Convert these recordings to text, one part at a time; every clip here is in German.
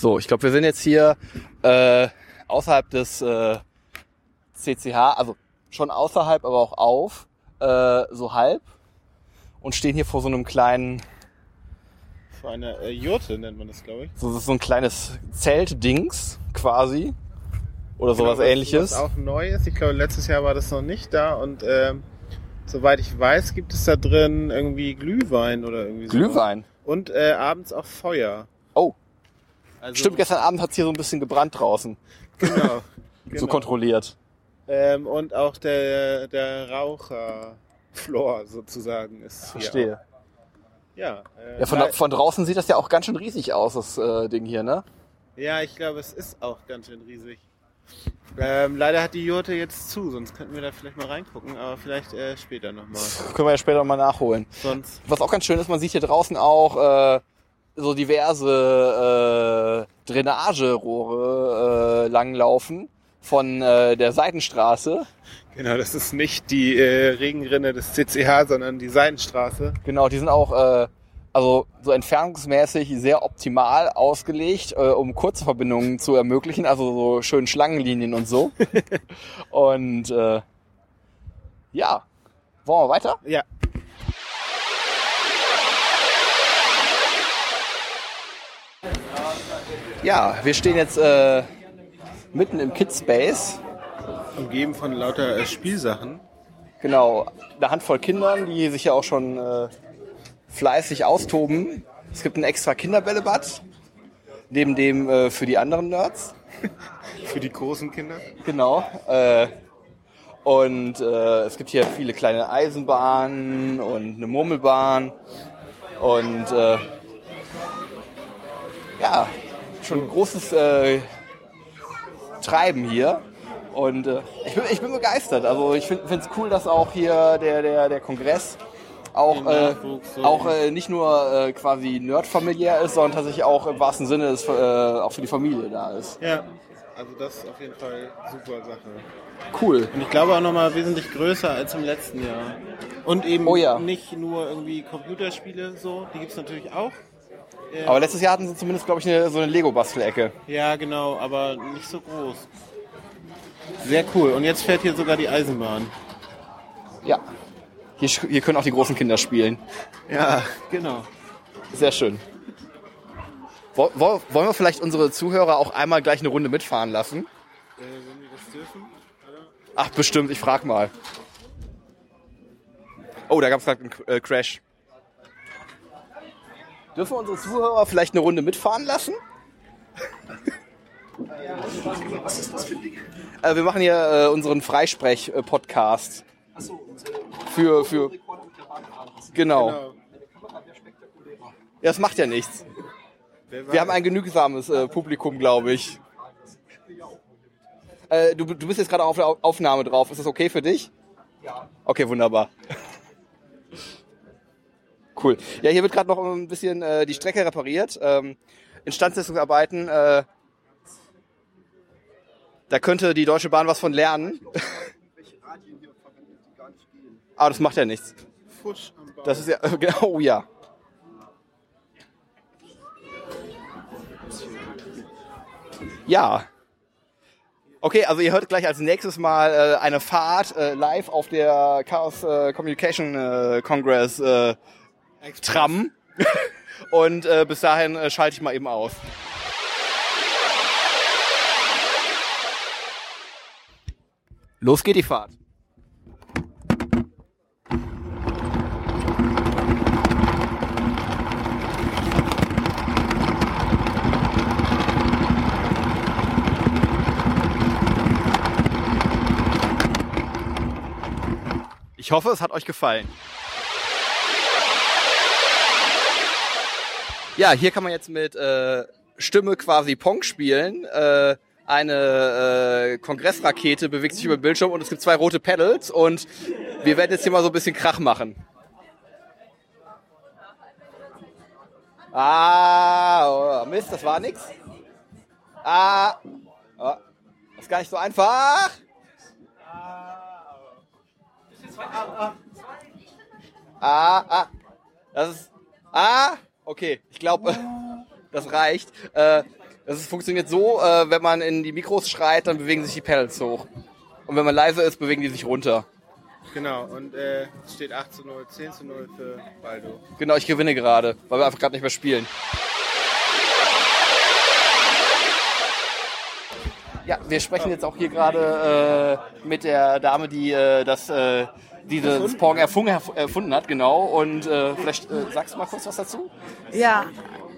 So, ich glaube, wir sind jetzt hier äh, außerhalb des äh, CCH, also schon außerhalb, aber auch auf, äh, so halb und stehen hier vor so einem kleinen, Vor einer äh, Jurte nennt man das, glaube ich. so, so ein kleines Zeltdings quasi oder sowas Genau, was- ähnliches. Was auch neu ist. Ich glaube, letztes Jahr war das noch nicht da und ähm, soweit ich weiß, gibt es da drin irgendwie Glühwein oder irgendwie so. Glühwein. Und äh, abends auch Feuer. Oh, Also, stimmt, gestern Abend hat's hier so ein bisschen gebrannt draußen. Genau. So genau. kontrolliert. Ähm, und auch der, der Raucherfloor sozusagen ist hier. Verstehe. Ja, äh, Ja, von, von draußen sieht das ja auch ganz schön riesig aus, das äh, Ding hier, ne? ja, ich glaube, es ist auch ganz schön riesig. Ähm, leider hat die Jurte jetzt zu, sonst könnten wir da vielleicht mal reingucken, aber vielleicht äh, später nochmal. Können wir ja später mal nachholen. Sonst, Was auch ganz schön ist, man sieht hier draußen auch äh, so diverse äh, Drainagerohre äh, langlaufen von äh, der Seitenstraße. genau, das ist nicht die äh, Regenrinne des CCH, sondern die Seidenstraße. Genau, die sind auch äh, also so entfernungsmäßig sehr optimal ausgelegt, äh, um kurze Verbindungen zu ermöglichen, also so schön Schlangenlinien und so. und äh, ja, wollen wir weiter? Ja, Ja, wir stehen jetzt äh, mitten im Kids Space. umgeben von lauter äh, Spielsachen. Genau, eine Handvoll Kindern, die sich ja auch schon äh, fleißig austoben. Es gibt ein extra Kinderbällebad, neben dem äh, für die anderen Nerds. Für die großen Kinder. Genau. Äh, und äh, es gibt hier viele kleine Eisenbahnen und eine Murmelbahn. Und äh, ja, schon ein großes äh, Treiben hier. Und äh, ich, bin, ich bin begeistert. Also ich finde es cool, dass auch hier der, der, der Kongress auch, äh, auch äh, nicht nur äh, quasi nerdfamiliär ist, sondern tatsächlich auch im wahrsten Sinne ist, äh, auch für die Familie da ist. Ja, also das ist auf jeden Fall super Sache. Cool. Und ich glaube auch nochmal wesentlich größer als im letzten Jahr. Und eben Oh ja. nicht nur irgendwie Computerspiele so, die gibt's natürlich auch. Äh, Aber letztes Jahr hatten sie zumindest, glaube ich, eine, so eine Lego-Bastelecke. ja, genau, aber nicht so groß. Sehr cool. Und jetzt fährt hier sogar die Eisenbahn. Ja. Hier, hier können auch die großen Kinder spielen. Ja, genau. Sehr schön. Wo- wo- Wollen wir vielleicht unsere Zuhörer auch einmal gleich eine Runde mitfahren lassen? Äh, wenn wir das dürfen? Ach, bestimmt, ich frag mal. Oh, da gab es gerade einen äh, Crash. Dürfen wir unsere Zuhörer vielleicht eine Runde mitfahren lassen? äh, wir machen hier äh, unseren Freisprech-Podcast. Für, für. Genau. Genau. Ja, das macht ja nichts. Wir haben ein genügsames äh, Publikum, glaube ich. Äh, du, du bist jetzt gerade auf der Au- Aufnahme drauf. Ist das okay für dich? Ja. Okay, wunderbar. Cool. Ja, hier wird gerade noch ein bisschen äh, die Strecke repariert. Ähm, Instandsetzungsarbeiten. Äh, da könnte die Deutsche Bahn was von lernen. Aber das macht ja nichts. Fusch am Bauch. Das ist ja, genau, oh ja. Ja. Okay, also ihr hört gleich als nächstes mal äh, eine Fahrt äh, live auf der Chaos äh, Communication äh, Congress äh, Tram. Und äh, bis dahin äh, schalte ich mal eben aus. Los geht die Fahrt. Ich hoffe, es hat euch gefallen. Ja, hier kann man jetzt mit äh, Stimme quasi Pong spielen. Äh, eine äh, Kongressrakete bewegt sich über den Bildschirm und es gibt zwei rote Pedals und wir werden jetzt hier mal so ein bisschen Krach machen. Ah, oh, Mist, das war nix. Ah, oh, ist gar nicht so einfach. Ah, ah. Das ist. Ah, okay. Ich glaube, das reicht. Äh, Das ist, funktioniert so, äh, wenn man in die Mikros schreit, dann bewegen sich die Pedals hoch. Und wenn man leise ist, bewegen die sich runter. Genau, und äh, es steht 8 zu 0, 10 zu 0 für Baldo. Genau, ich gewinne gerade, weil wir einfach gerade nicht mehr spielen. Ja, wir sprechen jetzt auch hier gerade äh, mit der Dame, die äh, das, äh, dieses Pong erfunden, erfunden hat, genau. Und äh, vielleicht äh, sagst du mal kurz was dazu? Ja,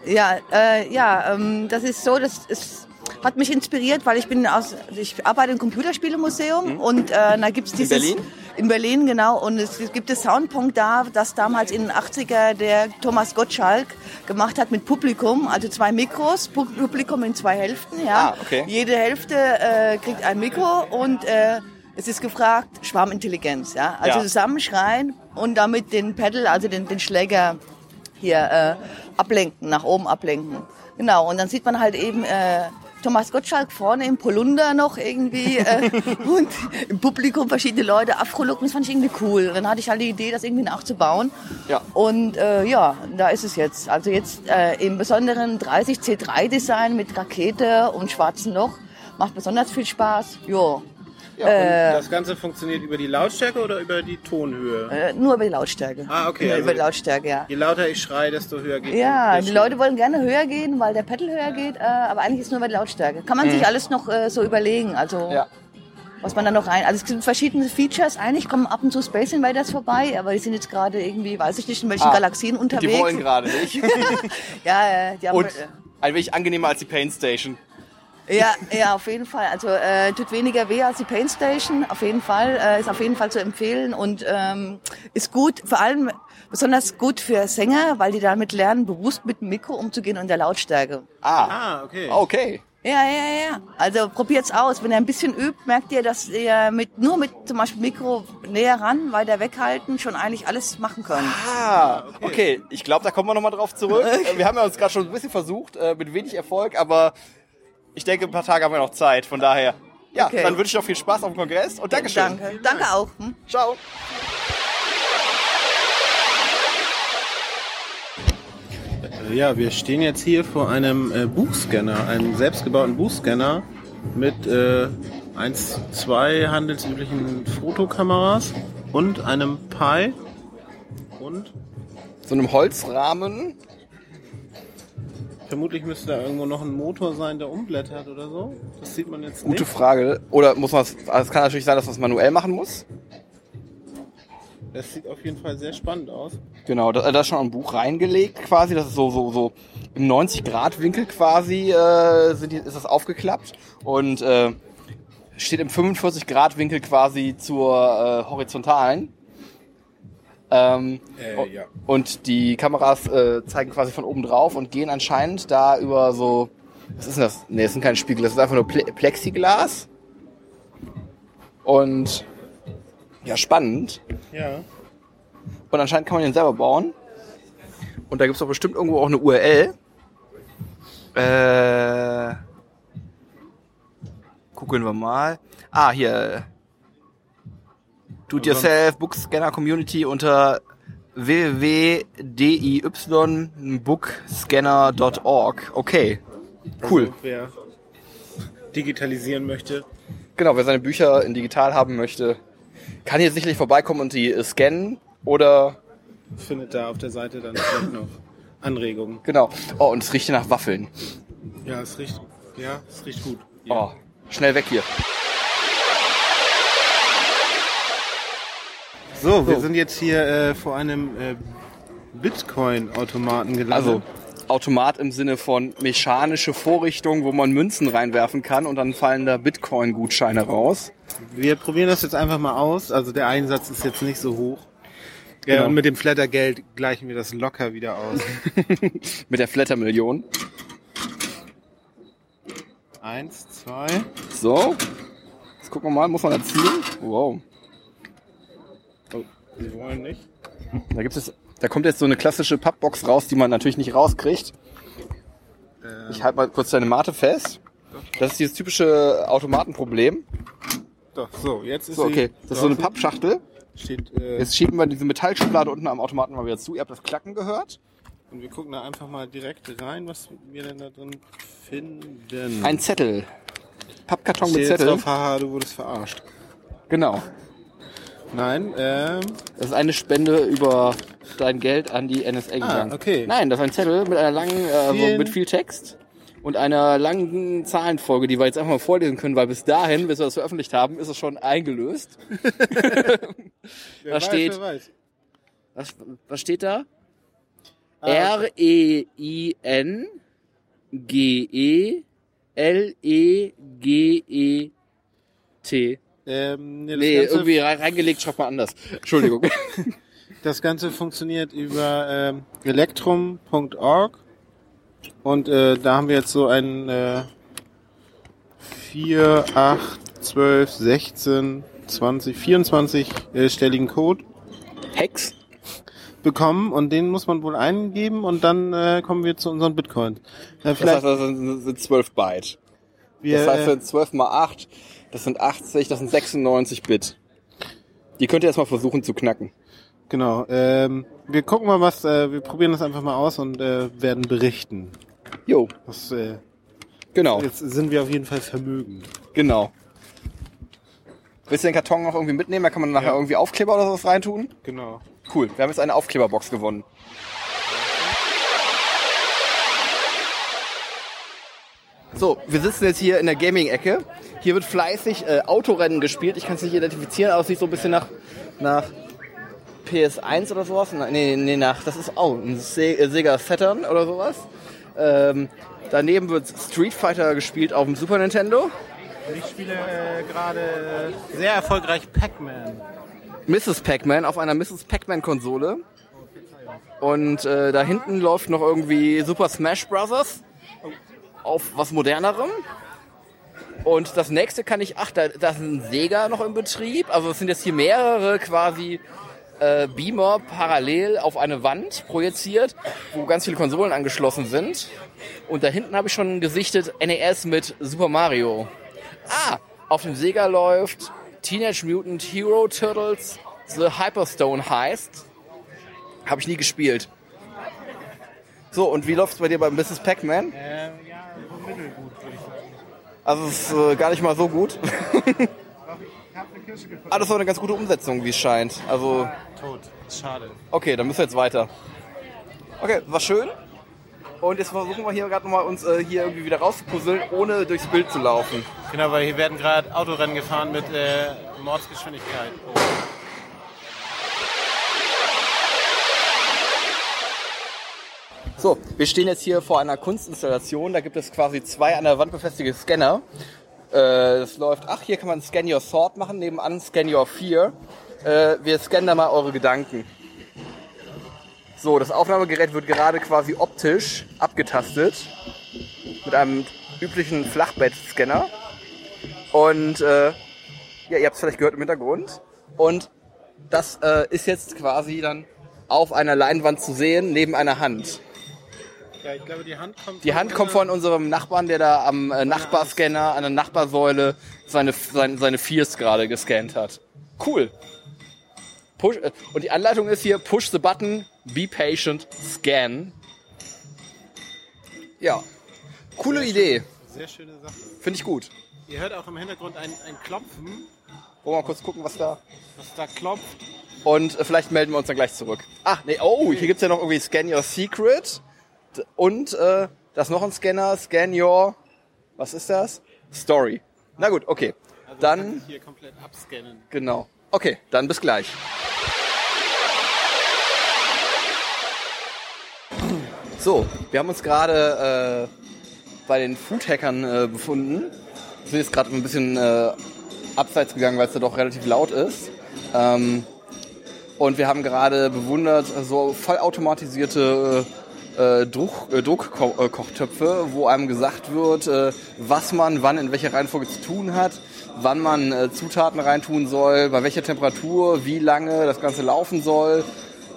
ja, äh, ja, ähm, das ist so, das ist, hat mich inspiriert, weil ich bin aus, ich arbeite im Computerspielemuseum Mhm. und äh, da gibt's dieses Berlin? in Berlin genau und es gibt das Soundpunkt da, das damals in den 80er der Thomas Gottschalk gemacht hat mit Publikum, also zwei Mikros, Pu- Publikum in zwei Hälften, ja. Ah, okay. Jede Hälfte äh, kriegt ein Mikro und äh, es ist gefragt Schwarmintelligenz, ja. Also Ja. zusammenschreien und damit den Pedal, also den, den Schläger hier äh, ablenken, nach oben ablenken. Genau, und dann sieht man halt eben äh, Thomas Gottschalk vorne im Polunder noch irgendwie äh, und im Publikum verschiedene Leute Afro-Look. Das fand ich irgendwie cool. Und dann hatte ich halt die Idee, das irgendwie nachzubauen. Ja. Und äh, ja, da ist es jetzt. Also jetzt äh, im besonderen 30C3-Design mit Rakete und schwarzen Loch. Macht besonders viel Spaß. Jo. Und das Ganze funktioniert über die Lautstärke oder über die Tonhöhe? Äh, nur über die Lautstärke. Ah, okay, Nur also- über die Lautstärke, ja. Je lauter ich schreie, desto höher geht Ja, die. Leute wollen gerne höher gehen, weil der Pedal höher geht, äh, aber eigentlich ist nur bei der Lautstärke. Kann man sich alles noch äh, so überlegen, also Ja. was man da noch rein. Also es gibt verschiedene Features. Eigentlich kommen ab und zu Space Invaders vorbei, aber die sind jetzt gerade irgendwie, weiß ich nicht, in welchen Ah, Galaxien unterwegs. Die wollen gerade nicht. ja, äh, die haben, Und äh, ein wenig angenehmer als die Pain Station. Ja, ja, auf jeden Fall. Also äh, tut weniger weh als die Pain Station. Auf jeden Fall äh, ist auf jeden Fall zu empfehlen und ähm, ist gut, vor allem besonders gut für Sänger, weil die damit lernen, bewusst mit dem Mikro umzugehen und der Lautstärke. Ah, Ah, okay. okay. Ja, ja, ja. Also probiert's aus. Wenn ihr ein bisschen übt, merkt ihr, dass ihr mit nur mit zum Beispiel Mikro näher ran, weiter weghalten, schon eigentlich alles machen könnt. Ah, okay. Ich glaube, da kommen wir nochmal drauf zurück. Wir haben ja uns gerade schon ein bisschen versucht, äh, mit wenig Erfolg, aber ich denke, ein paar Tage haben wir noch Zeit. Von daher, ja, Okay. dann wünsche ich noch viel Spaß auf dem Kongress und Dankeschön. Danke. Danke auch. Hm? Ciao. Ja, wir stehen jetzt hier vor einem äh, Buchscanner, einem selbstgebauten Buchscanner mit äh, eins, zwei handelsüblichen Fotokameras und einem Pi und So einem Holzrahmen. Vermutlich müsste da irgendwo noch ein Motor sein, der umblättert oder so. Das sieht man jetzt Gute nicht. Frage. Oder muss man es, also es kann natürlich sein, dass man es manuell machen muss. Das sieht auf jeden Fall sehr spannend aus. Genau, da, da ist schon ein Buch reingelegt quasi. Das ist so, so, so im 90-Grad-Winkel quasi äh, sind die, ist das aufgeklappt. Und äh, steht im 45-Grad-Winkel quasi zur äh, horizontalen. Ähm, Äh, ja. Und die Kameras äh, zeigen quasi von oben drauf und gehen anscheinend da über so. Was ist denn das? Nee, das sind keine Spiegel, das ist einfach nur Ple Plexiglas. Und ja, spannend. Ja. Und anscheinend kann man den selber bauen. Und da gibt's doch bestimmt irgendwo auch eine URL. Äh, gucken wir mal. Ah, hier. Do it yourself, Bookscanner Community unter www.diybooksscanner.org. Okay. Cool. Also, wer digitalisieren möchte. Genau, wer seine Bücher in digital haben möchte, kann hier sicherlich vorbeikommen und die scannen oder findet da auf der Seite dann vielleicht noch Anregungen. genau. Oh, und es riecht hier nach Waffeln. Ja, es riecht, ja, es riecht gut. Oh, schnell weg hier. So, wir So. sind jetzt hier äh, vor einem äh, Bitcoin-Automaten gelandet. Also Automat im Sinne von mechanische Vorrichtung, wo man Münzen reinwerfen kann und dann fallen da Bitcoin-Gutscheine raus. wir probieren das jetzt einfach mal aus. Also der Einsatz ist jetzt nicht so hoch. Ja, Genau. und mit dem Flattergeld gleichen wir das locker wieder aus. Mit der Flattermillion. Eins, zwei. So. Jetzt gucken wir mal, muss man da zielen? Wow. Oh, wir wollen nicht. Da gibt es, da kommt jetzt so eine klassische Pappbox raus, die man natürlich nicht rauskriegt. Ähm, Ich halte mal kurz deine Mate fest. Das ist dieses typische Automatenproblem. doch, so, jetzt ist So, sie okay. Das ist so eine. Pappschachtel. Steht, äh, Jetzt schieben wir diese Metallschublade unten am Automaten mal wieder zu. Ihr habt das Klacken gehört. Und wir gucken da einfach mal direkt rein, was wir denn da drin finden. Ein Zettel. Pappkarton mit jetzt Zettel. drauf, haha, du wurdest verarscht. Genau. Nein, ähm, Das ist eine Spende über dein Geld an die NSA gegangen. Ah, okay. Nein, das ist ein Zettel mit einer langen, äh, mit viel Text und einer langen Zahlenfolge, die wir jetzt einfach mal vorlesen können, weil bis dahin, bis wir das veröffentlicht haben, ist es schon eingelöst. Da steht- weiß. Was, was steht da? Ah, E R-E-I-N G-E L-E-G-E-T. Ähm, nee, das, Nee, irgendwie rein- reingelegt, schreibt man anders. Entschuldigung. das Ganze funktioniert über ähm, electrum.org und äh, da haben wir jetzt so einen äh, 4, 8, 12, 16, 20, 24 äh, stelligen Code Hex? bekommen und den muss man wohl eingeben und dann äh, kommen wir zu unseren Bitcoins. Äh, Das heißt, das sind, sind 12 Byte. wir, Das heißt, äh, sind 12 mal 8, das sind 80, das sind 96 Bit. Die könnt ihr erstmal versuchen zu knacken. genau. Ähm, wir gucken mal was, äh, wir probieren das einfach mal aus und äh, werden berichten. Jo, Das, äh, genau, jetzt sind wir auf jeden Fall vermögend. genau. Willst du den Karton noch irgendwie mitnehmen? Da kann man nachher Ja. irgendwie Aufkleber oder sowas reintun. Genau. Cool, wir haben jetzt eine Aufkleberbox gewonnen. So, wir sitzen jetzt hier in der Gaming-Ecke. Hier wird fleißig äh, Autorennen gespielt. Ich kann es nicht identifizieren, aber es sieht so ein bisschen nach, nach PS1 oder sowas. Na, Nee, nee, nach, das ist auch ein Se äh, Sega Saturn oder sowas. Ähm, daneben wird Street Fighter gespielt auf dem Super Nintendo. Ich spiele äh, gerade sehr erfolgreich Pac-Man. Mrs. Pac-Man auf einer Mrs. Pac-Man-Konsole. Und äh, da hinten läuft noch irgendwie Super Smash Bros. auf was modernerem. Und das nächste kann ich, ach, da, da ist ein Sega noch im Betrieb. Also es sind jetzt hier mehrere quasi äh, Beamer parallel auf eine Wand projiziert, wo ganz viele Konsolen angeschlossen sind. Und da hinten habe ich schon gesichtet NES mit Super Mario. Ah, auf dem Sega läuft Teenage Mutant Hero Turtles The Hyperstone Heist. Habe ich nie gespielt. So, und wie läuft's bei dir bei Mrs. Pac-Man? Ähm, ja, so mittelgut, würde ich sagen. Also es ist äh, gar nicht mal so gut. Ah, das war eine ganz gute Umsetzung, wie es scheint. Also, Tot. Schade. okay, dann müssen wir jetzt weiter. Okay, war schön. Und jetzt versuchen wir hier gerade nochmal uns äh, hier irgendwie wieder rauszupuzzeln, ohne durchs Bild zu laufen. Genau, weil hier werden gerade Autorennen gefahren mit äh, Mordsgeschwindigkeit. Oh. So, wir stehen jetzt hier vor einer Kunstinstallation. Da gibt es quasi zwei an der Wand befestigte Scanner. Äh, das läuft, ach, hier kann man Scan Your Thought machen, nebenan Scan Your Fear. Äh, wir scannen da mal eure Gedanken. So, das Aufnahmegerät wird gerade quasi optisch abgetastet. Mit einem üblichen Flachbettscanner. Und äh, ja, ihr habt es vielleicht gehört im Hintergrund. Und das äh, ist jetzt quasi dann auf einer Leinwand zu sehen, neben einer Hand. Ja, ich glaube, die Hand kommt Die Hand kommt von unserem Nachbarn, der da am äh, Nachbarscanner, an der Nachbarsäule seine, seine, seine Viers gerade gescannt hat. Cool. Push, äh, und die Anleitung ist hier, push the button, be patient, scan. Ja. Coole Idee. Sehr schöne Sache. Finde ich gut. Ihr hört auch im Hintergrund ein, ein Klopfen, Wollen wir mal kurz gucken, was da... was da klopft. Und äh, vielleicht melden wir uns dann gleich zurück. Ach, nee, oh, hier gibt's ja noch irgendwie Scan Your Secret. Und äh, da ist noch ein Scanner, Scan Your... Was ist das? Story. Na gut, okay. Also Dann... hier komplett abscannen. Genau. Okay, dann bis gleich. So, wir haben uns gerade äh, bei den Foodhackern äh, befunden. Wir sind jetzt gerade ein bisschen äh, abseits gegangen, weil es da doch relativ laut ist. Ähm, und wir haben gerade bewundert so vollautomatisierte äh, Druck, äh, Druckkochtöpfe, wo einem gesagt wird, äh, was man wann in welcher Reihenfolge zu tun hat, wann man äh, Zutaten reintun soll, bei welcher Temperatur, wie lange das Ganze laufen soll.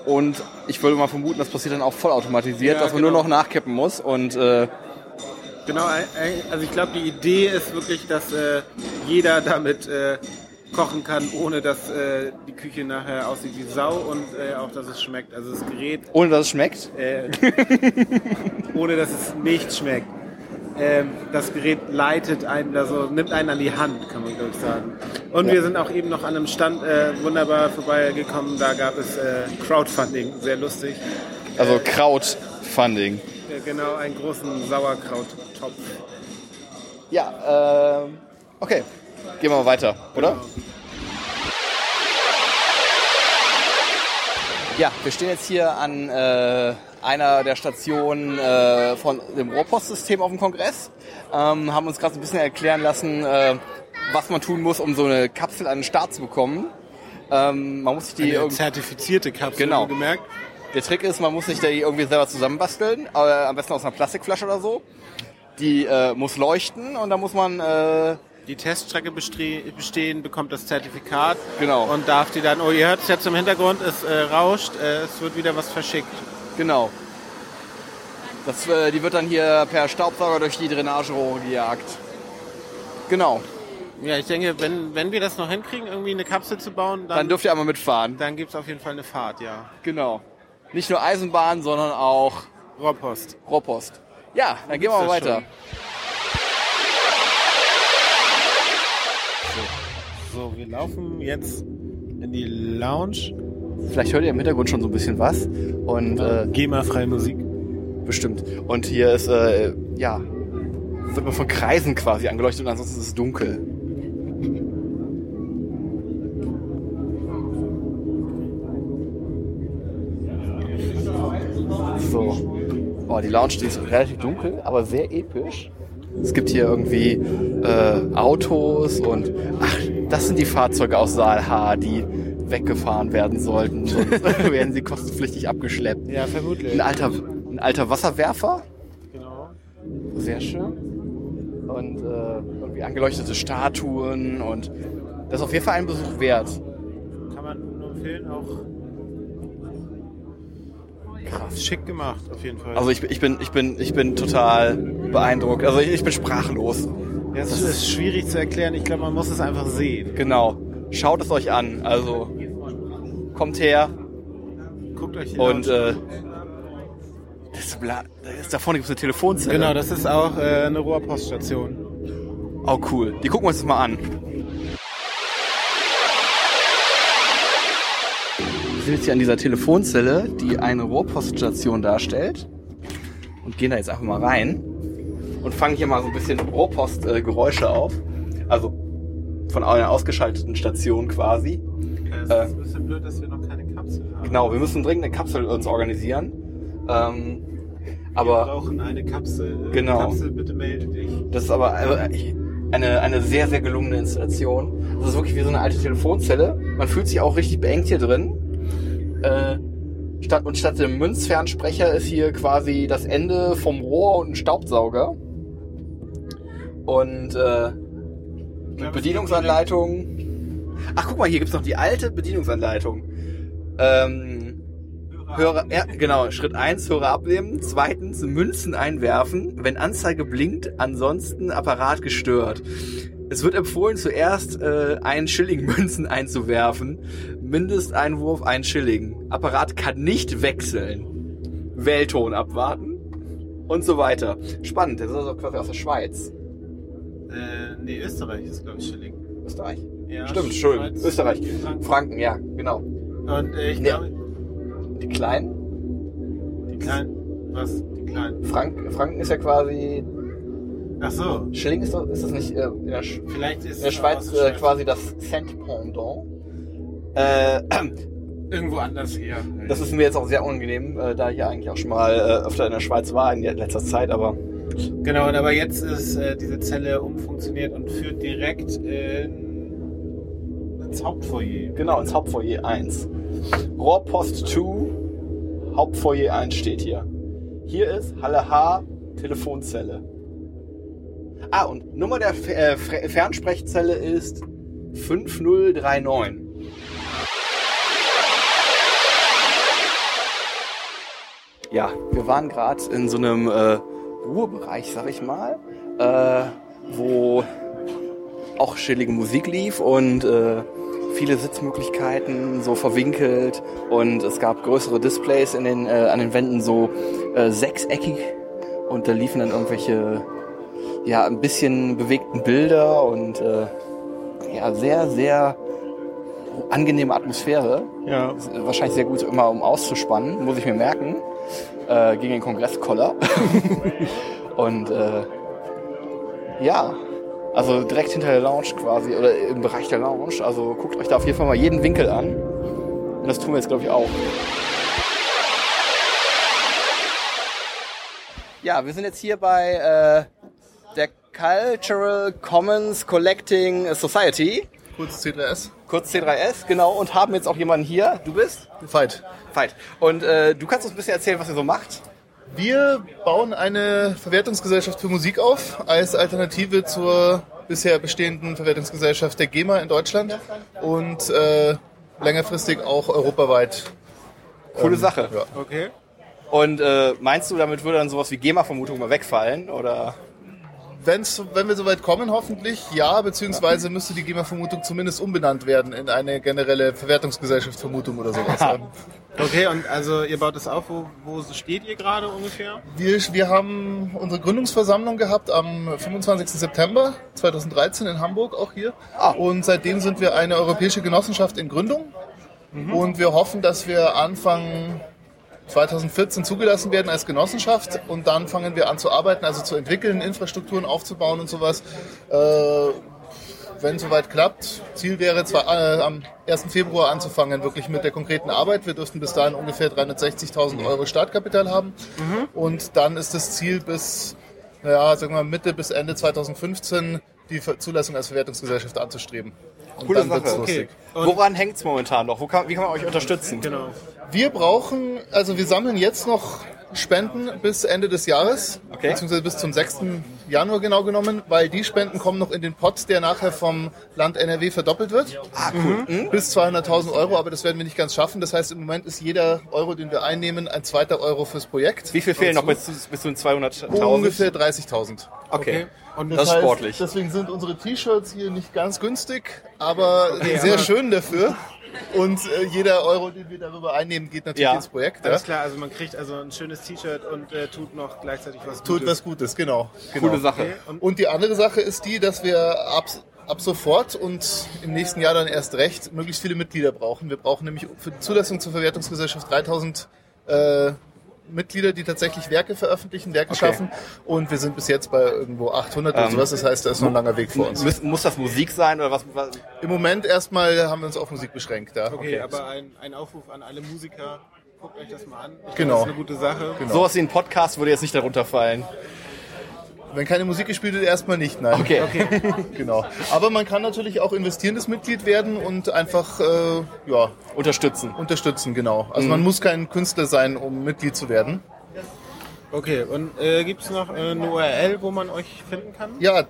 Und ich würde mal vermuten, das passiert dann auch vollautomatisiert, Ja, dass man nur genau. noch nachkippen muss. Und äh, Genau, also ich glaube, die Idee ist wirklich, dass äh, jeder damit äh, kochen kann, ohne dass äh, die Küche nachher aussieht wie Sau und äh, auch, dass es schmeckt. Also das Gerät, Ohne dass es schmeckt. äh, ohne dass es nicht schmeckt. Ähm, das Gerät leitet einen, also nimmt einen an die Hand, kann man glaube ich sagen. Und Ja. wir sind auch eben noch an einem Stand äh, wunderbar vorbeigekommen. Da gab es äh, Crowdfunding, sehr lustig. Also Crowdfunding. Äh, genau, einen großen Sauerkrauttopf. Ja, ähm, okay. Gehen wir mal weiter, oder? Ja, wir stehen jetzt hier an äh, einer der Stationen äh, von dem Rohrpostsystem auf dem Kongress. Ähm, haben uns gerade ein bisschen erklären lassen, äh, was man tun muss, um so eine Kapsel an den Start zu bekommen. Ähm, man muss sich die Eine zertifizierte Kapsel, Genau. gemerkt. der Trick ist, man muss sich die irgendwie selber zusammenbasteln, äh, am besten aus einer Plastikflasche oder so. Die äh, muss leuchten und da muss man äh, Die Teststrecke bestehen, bekommt das Zertifikat Genau. und darf die dann, oh ihr hört es jetzt im Hintergrund, es äh, rauscht, äh, es wird wieder was verschickt. Genau. Das, äh, die wird dann hier per Staubsauger durch die Drainagerohre gejagt. Genau. Ja, ich denke, wenn, wenn wir das noch hinkriegen, irgendwie eine Kapsel zu bauen, Dann dann, dürft ihr einmal mitfahren. dann gibt es auf jeden Fall eine Fahrt, ja. Genau. Nicht nur Eisenbahn, sondern auch Rohrpost. Rohrpost. Ja, dann gehen wir mal weiter. So, wir laufen jetzt in die Lounge. Vielleicht hört ihr im Hintergrund schon so ein bisschen was. Und äh, GEMA-freie Musik. bestimmt. Und hier ist, äh, ja, wird man von Kreisen quasi angeleuchtet und ansonsten ist es dunkel. So. Oh, die Lounge die ist relativ dunkel, aber sehr episch. Es gibt hier irgendwie äh, Autos und ach, das sind die Fahrzeuge aus Saal H, die weggefahren werden sollten. Sonst werden sie kostenpflichtig abgeschleppt. Ja, vermutlich. Ein alter, ein alter Wasserwerfer, Genau. sehr schön. Und äh, irgendwie angeleuchtete Statuen und das ist auf jeden Fall ein Besuch wert. Kann man nur empfehlen, auch Krass. schick gemacht, auf jeden Fall. Also ich, bin- ich bin, ich bin, ich bin total beeindruckt. Also ich, ich bin sprachlos. Ja, es ist schwierig zu erklären. Ich glaube, man muss es einfach sehen. Genau. Schaut es euch an. Also kommt her Guckt euch und äh, das ist, bla- das ist, da vorne gibt es eine Telefonzelle. Genau, das ist auch äh, eine Rohrpoststation. Oh cool. Die gucken wir uns das mal an. Wir sind jetzt hier an dieser Telefonzelle, die eine Rohrpoststation darstellt. Und gehen da jetzt einfach mal rein. Und fangen hier mal so ein bisschen Rohrpostgeräusche auf. Also von einer ausgeschalteten Station quasi. Es Äh. ist ein bisschen blöd, dass wir noch keine Kapsel haben. Genau, wir müssen dringend eine Kapsel uns organisieren. Ähm, Wir aber brauchen eine Kapsel. Äh, Genau. Kapsel, bitte melde dich. Das ist aber äh, eine, eine sehr, sehr gelungene Installation. Das ist wirklich wie so eine alte Telefonzelle. Man fühlt sich auch richtig beengt hier drin. Äh, statt, und statt dem Münzfernsprecher ist hier quasi das Ende vom Rohr und ein Staubsauger. Und äh, mit Bedienungsanleitung. Ach, guck mal, hier gibt's noch die alte Bedienungsanleitung. Ähm, Hörer, ja, genau. Schritt eins Hörer abnehmen. Zweitens, Münzen einwerfen, wenn Anzeige blinkt, ansonsten Apparat gestört. Es wird empfohlen, zuerst äh, einen Schilling Münzen einzuwerfen. Mindesteinwurf ein Schilling. Apparat kann nicht wechseln. Wählton abwarten. Und so weiter. Spannend, das ist also quasi aus der Schweiz. Äh, nee, Österreich ist, glaube ich, Schilling. Österreich? Ja, Stimmt, Entschuldigung. Schweiz, Österreich. Franken. Franken, ja, genau. Und äh, ich Nee. glaube, Die Kleinen? die kleinen. Was? Die kleinen. Frank, Franken ist ja quasi. Ach so. Schilling ist, doch, ist das nicht äh, in der, Sch Vielleicht ist in der es Schweiz äh, der Schweiz. quasi das Cent Pendant. Äh, irgendwo anders her. das ist mir jetzt auch sehr unangenehm, äh, da ich ja eigentlich auch schon mal äh, öfter in der Schweiz war in letzter Zeit, aber Genau, und aber jetzt ist äh, diese Zelle umfunktioniert und führt direkt in, ins Hauptfoyer. genau ins Hauptfoyer 1. Rohrpost 2, Hauptfoyer 1 steht hier. Hier ist Halle H, Telefonzelle. Ah, und Nummer der F äh, Fernsprechzelle ist 5039. Ja, wir waren gerade in so einem äh, Ruhebereich, sag ich mal, äh, wo auch chillige Musik lief und äh, viele Sitzmöglichkeiten so verwinkelt und es gab größere Displays in den, äh, an den Wänden so äh, sechseckig und da liefen dann irgendwelche ja ein bisschen bewegten Bilder und äh, ja sehr sehr angenehme Atmosphäre Ja. wahrscheinlich sehr gut immer um auszuspannen muss ich mir merken äh, gegen den Kongresskoller und äh, ja also direkt hinter der Lounge quasi oder im Bereich der Lounge also guckt euch da auf jeden Fall mal jeden Winkel an und das tun wir jetzt glaube ich auch Ja, wir sind jetzt hier bei äh, der Cultural Commons Collecting Society, Kurz C3S. kurz C3S, genau, und haben jetzt auch jemanden hier. Du bist? Fight. Veit. Und äh, du kannst uns ein bisschen erzählen, was ihr so macht. Wir bauen eine Verwertungsgesellschaft für Musik auf als Alternative zur bisher bestehenden Verwertungsgesellschaft der GEMA in Deutschland und äh, längerfristig auch europaweit. Coole Sache. Ja. Okay. Und äh, meinst du, damit würde dann sowas wie GEMA-Vermutung mal wegfallen? Oder? Wenn's, wenn wir soweit kommen, hoffentlich ja, beziehungsweise müsste die GEMA-Vermutung zumindest umbenannt werden in eine generelle Verwertungsgesellschaft-Vermutung oder sowas. Ähm, Okay, und also ihr baut es auf, wo, wo steht ihr gerade ungefähr? Wir, wir haben unsere Gründungsversammlung gehabt am 25. September 2013 in Hamburg, auch hier. Ah. Und seitdem sind wir eine europäische Genossenschaft in Gründung. Und wir hoffen, dass wir Anfang 2014 zugelassen werden als Genossenschaft und dann fangen wir an zu arbeiten, also zu entwickeln, Infrastrukturen aufzubauen und sowas. Äh, wenn soweit klappt, Ziel wäre zwar äh, am 1. Februar anzufangen, wirklich mit der konkreten Arbeit. Wir dürften bis dahin ungefähr 360.000 Euro Startkapital haben. Und dann ist das Ziel bis, naja, sagen wir mal Mitte bis Ende 2015 die Zulassung als Verwertungsgesellschaft anzustreben. Und Coole Sache. lustig. Und- Woran hängt's momentan noch? Wo kann, wie kann man euch unterstützen? Genau. Wir brauchen, also wir sammeln jetzt noch Spenden bis Ende des Jahres, Okay. beziehungsweise bis zum 6. Januar genau genommen, weil die Spenden kommen noch in den Pot, der nachher vom Land NRW verdoppelt wird. Ah, cool. Hm? Bis 200.000 Euro, aber das werden wir nicht ganz schaffen. Das heißt, im Moment ist jeder Euro, den wir einnehmen, ein zweiter Euro fürs Projekt. Wie viel fehlen noch bis, bis zu den 200.000? Ungefähr 30.000. Okay. Und Das ist sportlich. Deswegen sind unsere T-Shirts hier nicht ganz günstig, aber sehr schön dafür. Und äh, jeder Euro, den wir darüber einnehmen, geht natürlich Ja. ins Projekt. Ja. Alles klar, also man kriegt also ein schönes T-Shirt und äh, tut noch gleichzeitig was Tut Gutes. was Gutes, genau. genau. Coole Sache. Okay. Und Und die andere Sache ist die, dass wir ab, ab sofort und im nächsten Jahr dann erst recht möglichst viele Mitglieder brauchen. Wir brauchen nämlich für die Zulassung zur Verwertungsgesellschaft 3000 äh, Mitglieder, die tatsächlich Werke veröffentlichen, Werke Okay. schaffen. Und wir sind bis jetzt bei irgendwo 800 oder Ähm, sowas. Das heißt, da ist noch ein langer Weg vor uns. Muss, muss das Musik sein oder was? was Im Moment erstmal haben wir uns auf Musik beschränkt. Ja. okay, aber ein, ein Aufruf an alle Musiker, guckt euch das mal an. Ich Genau. glaube, Das ist eine gute Sache. Genau. Sowas wie ein Podcast würde jetzt nicht darunter fallen. Wenn keine Musik gespielt wird, erstmal nicht, nein. Okay. Genau. Aber man kann natürlich auch investierendes Mitglied werden und einfach äh, ja, Unterstützen. unterstützen, genau. Also Mhm. man muss kein Künstler sein, um Mitglied zu werden. Okay, und äh, gibt es noch äh, eine URL, wo man euch finden kann? Ja, äh,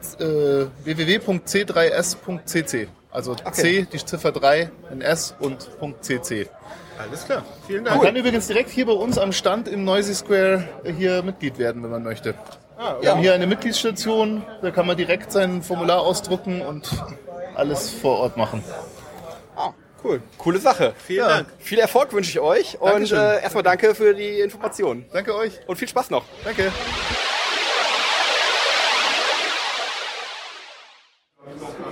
www.c3s.cc. Also C, die Ziffer 3, ein S und .cc. Alles klar, vielen Man Dank. kann übrigens direkt hier bei uns am Stand im Noisy Square hier Mitglied werden, wenn man möchte. Ah, Wir haben hier eine Mitgliedsstation, da kann man direkt sein Formular ausdrucken und alles vor Ort machen. cool. Coole Sache. Vielen Ja. Dank. Viel Erfolg wünsche ich euch und Dankeschön. äh, erstmal danke für die Informationen. Danke euch. Und viel Spaß noch. Danke.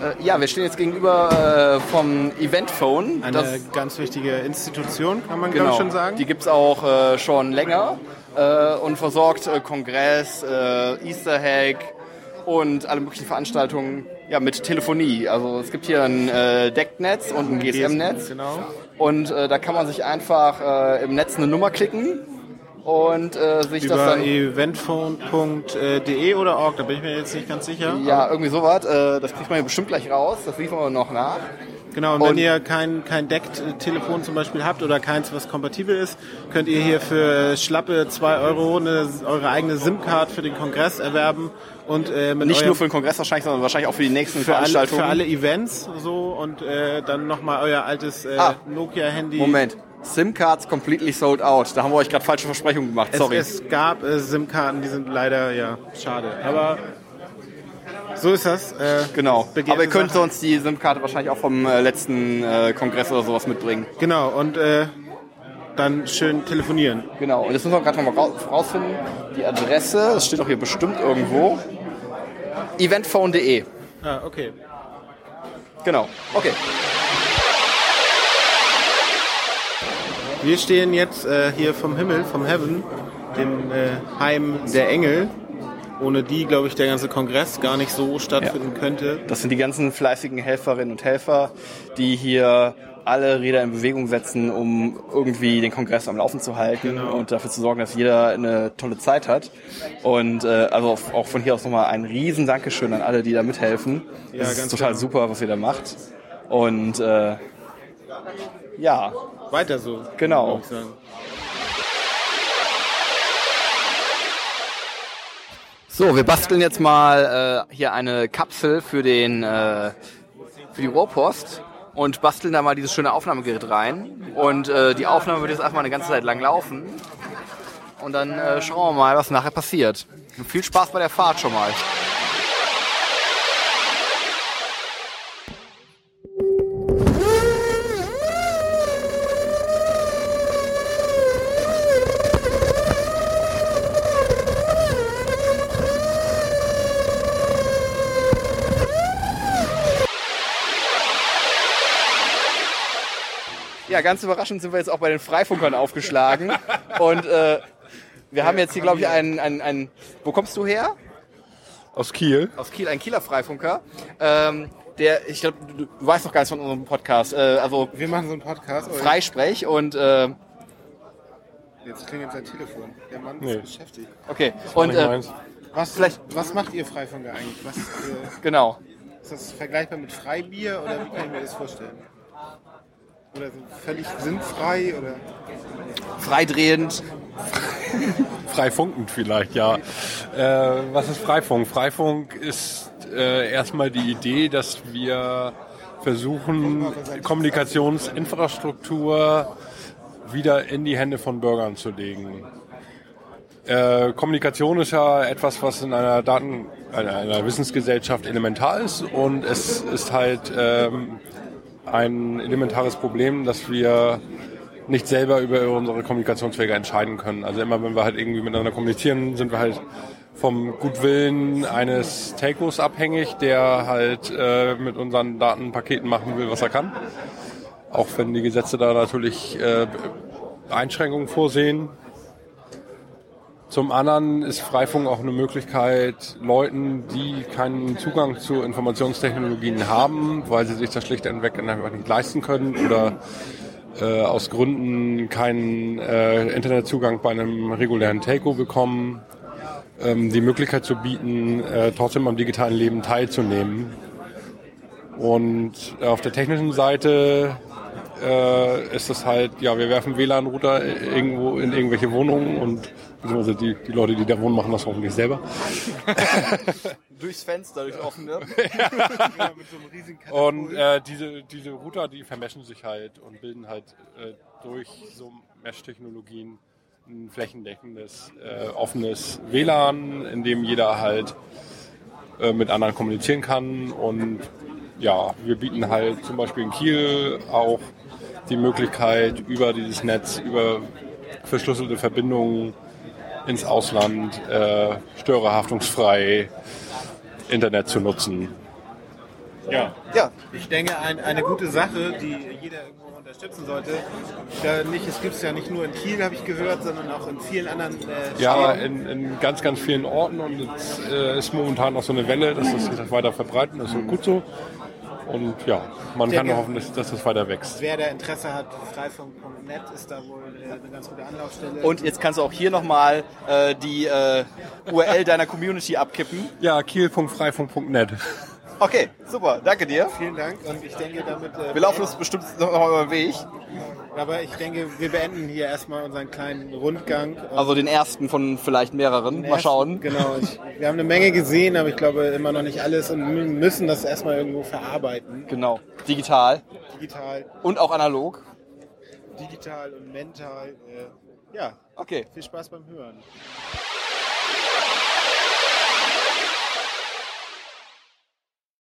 Äh, ja, wir stehen jetzt gegenüber äh, vom Eventphone. Eine ganz wichtige Institution, kann man genau, ich schon sagen. Die gibt's auch äh, schon länger äh, und versorgt äh, Kongress, äh, Easter Egg und alle möglichen Veranstaltungen ja, mit Telefonie. Also es gibt hier ein äh, Decknetz und ein GSM-Netz. Genau. Und äh, da kann man sich einfach äh, im Netz eine Nummer klicken und äh, sich das Über dann... eventphone.de oder org, da bin ich mir jetzt nicht ganz sicher. Ja, irgendwie sowas. Äh, das kriegt man ja bestimmt gleich raus. Das liefern wir noch nach. Genau, und wenn Und- ihr kein, kein Deck-Telefon zum Beispiel habt oder keins, was kompatibel ist, könnt ihr hier für schlappe 2 Euro eine, eure eigene SIM-Card für den Kongress erwerben und äh, mit Nicht nur für den Kongress wahrscheinlich, sondern wahrscheinlich auch für die nächsten für alle, Veranstaltungen. für alle Events so und äh, dann nochmal euer altes äh, Ah. Nokia-Handy. Moment. SIM-Cards completely sold out. Da haben wir euch gerade falsche Versprechungen gemacht. Es, Sorry. es gab äh, SIM-Karten, die sind leider, ja, schade. Aber So ist das. Äh, Genau. Aber ihr könnt Sache. sonst die SIM-Karte wahrscheinlich auch vom äh, letzten äh, Kongress oder sowas mitbringen. genau, und äh, dann schön telefonieren. Genau. Und jetzt müssen wir gerade noch mal raus- rausfinden. Die Adresse, das steht doch hier bestimmt irgendwo. Eventphone.de. Ah, okay. Genau. Okay. Wir stehen jetzt äh, hier vom Himmel, vom Heaven, dem äh, Heim der Engel, ohne die, glaube ich, der ganze Kongress gar nicht so stattfinden könnte. Das sind die ganzen fleißigen Helferinnen und Helfer, die hier alle Räder in Bewegung setzen, um irgendwie den Kongress am Laufen zu halten und dafür zu sorgen, dass jeder eine tolle Zeit hat. Und äh, also auch- von hier aus nochmal ein riesen Dankeschön an alle, die da mithelfen. Ja, das ist ganz total klar. super, was ihr da macht. Und äh, ja, Weiter so. Genau. So, wir basteln jetzt mal äh, hier eine Kapsel für den äh, für die Rohrpost und basteln da mal dieses schöne Aufnahmegerät rein. Und äh, die Aufnahme wird jetzt einfach mal eine ganze Zeit lang laufen. Und dann äh, schauen wir mal, was nachher passiert. Und viel Spaß bei der Fahrt schon mal. Ja, ganz überraschend sind wir jetzt auch bei den Freifunkern aufgeschlagen. Und äh, wir haben jetzt hier, glaube ich, einen, einen, einen. Wo kommst du her? Aus Kiel. Aus Kiel, ein Kieler Freifunker. Ähm, der, ich glaube, du, du weißt doch gar nichts von unserem Podcast. Äh, also Wir machen so einen Podcast. Freisprech und äh, Jetzt klingelt sein Telefon. Der Mann Nee. ist beschäftigt. okay. Und äh, Was, Vielleicht- was macht ihr Freifunker eigentlich? Was, äh, genau. ist das vergleichbar mit Freibier oder wie kann ich mir das vorstellen? Oder so völlig sinnfrei oder? Freidrehend. Freifunkend vielleicht, ja. Äh, was ist Freifunk? Freifunk ist äh, erstmal die Idee, dass wir versuchen, Kommunikationsinfrastruktur wieder in die Hände von Bürgern zu legen. Äh, Kommunikation ist ja etwas, was in einer Daten, einer, einer Wissensgesellschaft elementar ist und es ist halt ähm, ein elementares Problem, dass wir nicht selber über unsere Kommunikationswege entscheiden können. Also immer wenn wir halt irgendwie miteinander kommunizieren, sind wir halt vom Gutwillen eines Telcos abhängig, der halt äh, mit unseren Datenpaketen machen will, was er kann. Auch wenn die Gesetze da natürlich äh, Einschränkungen vorsehen. Zum anderen ist Freifunk auch eine Möglichkeit, Leuten, die keinen Zugang zu Informationstechnologien haben, weil sie sich das schlicht und weg nicht leisten können oder äh, aus Gründen keinen äh, Internetzugang bei einem regulären Telco bekommen, ähm, die Möglichkeit zu bieten, äh, trotzdem am digitalen Leben teilzunehmen. Und auf der technischen Seite äh, ist es halt, ja, wir werfen WLAN-Router irgendwo in irgendwelche Wohnungen und beziehungsweise die, die Leute, die da wohnen, machen das hoffentlich selber. Durchs Fenster, durchs offene. Und äh, diese, diese Router, die vermeschen sich halt und bilden halt äh, durch so Mesh-Technologien ein flächendeckendes, äh, offenes WLAN, in dem jeder halt äh, mit anderen kommunizieren kann. Und ja, wir bieten halt zum Beispiel in Kiel auch die Möglichkeit, über dieses Netz, über verschlüsselte Verbindungen ins Ausland äh, störerhaftungsfrei Internet zu nutzen. Ja. Ja, Ich denke, ein, eine gute Sache, die jeder irgendwo unterstützen sollte. Da nicht, es gibt es ja nicht nur in Kiel, habe ich gehört, sondern auch in vielen anderen äh, Ja, in, in ganz, ganz vielen Orten und es äh, ist momentan noch so eine Welle, dass das sich weiter verbreiten, das ist gut so. Und ja, man kann denke- nur hoffen, dass, dass das weiter wächst. Wer da Interesse hat, freifunk.net ist da wohl äh, eine ganz gute Anlaufstelle. und jetzt kannst du auch hier nochmal äh, die äh, URL deiner Community abkippen. Ja, kiel.freifunk.net. Okay, super, danke dir. vielen Dank und ich denke damit. Äh, Wir laufen uns bestimmt noch mal über den Weg. Aber ich denke, wir beenden hier erstmal unseren kleinen Rundgang. Und Also den ersten von vielleicht mehreren. Mal erst- schauen. Genau. Ich, wir haben eine Menge gesehen, aber ich glaube immer noch nicht alles und mü- müssen das erstmal irgendwo verarbeiten. Genau. Digital Digital, und auch analog. digital und mental. Äh, ja, Okay. viel Spaß beim Hören.